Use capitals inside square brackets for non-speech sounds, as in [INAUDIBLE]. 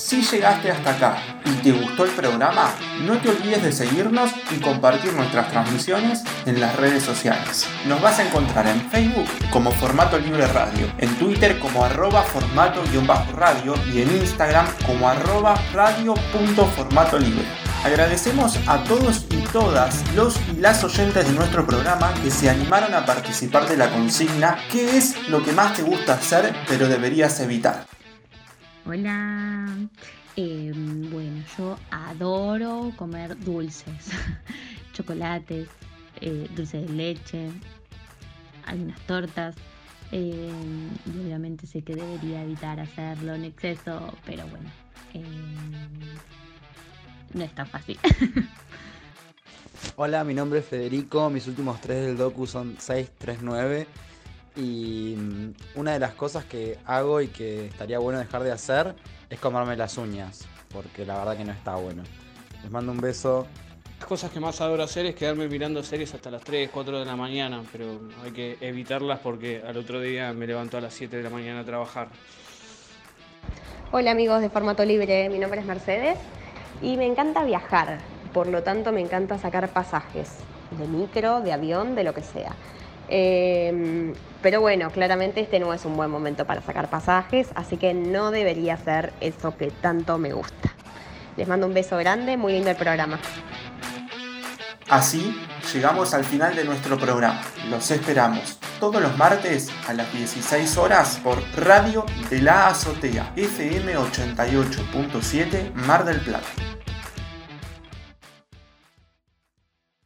Si llegaste hasta acá y te gustó el programa, no te olvides de seguirnos y compartir nuestras transmisiones en las redes sociales. Nos vas a encontrar en Facebook como Formato Libre Radio, en Twitter como arroba formato-radio y en Instagram como arroba radio.formatolibre. Agradecemos a todos y todas los y las oyentes de nuestro programa que se animaron a participar de la consigna ¿Qué es lo que más te gusta hacer pero deberías evitar? Hola. Em, bueno, yo adoro comer dulces, [LAUGHS] chocolates, eh, dulce de leche, algunas tortas. Y obviamente sé que debería evitar hacerlo en exceso, pero bueno, em, no es tan fácil. [LAUGHS] Hola, mi nombre es Federico, mis últimos tres del docu son 639 y mm, una de las cosas que hago y que estaría bueno dejar de hacer es comerme las uñas, porque la verdad que no está bueno. Les mando un beso. Las cosas que más adoro hacer es quedarme mirando series hasta las 3, 4 de la mañana, pero hay que evitarlas porque al otro día me levanto a las 7 de la mañana a trabajar. Hola amigos de Formato Libre, mi nombre es Mercedes y me encanta viajar, por lo tanto me encanta sacar pasajes de micro, de avión, de lo que sea. Em, pero bueno, claramente este no es un buen momento para sacar pasajes, así que no debería ser eso que tanto me gusta. Les mando un beso grande, muy lindo el programa. Así llegamos al final de nuestro programa. Los esperamos todos los martes a las 16 horas por Radio de la Azotea FM 88.7 Mar del Plata.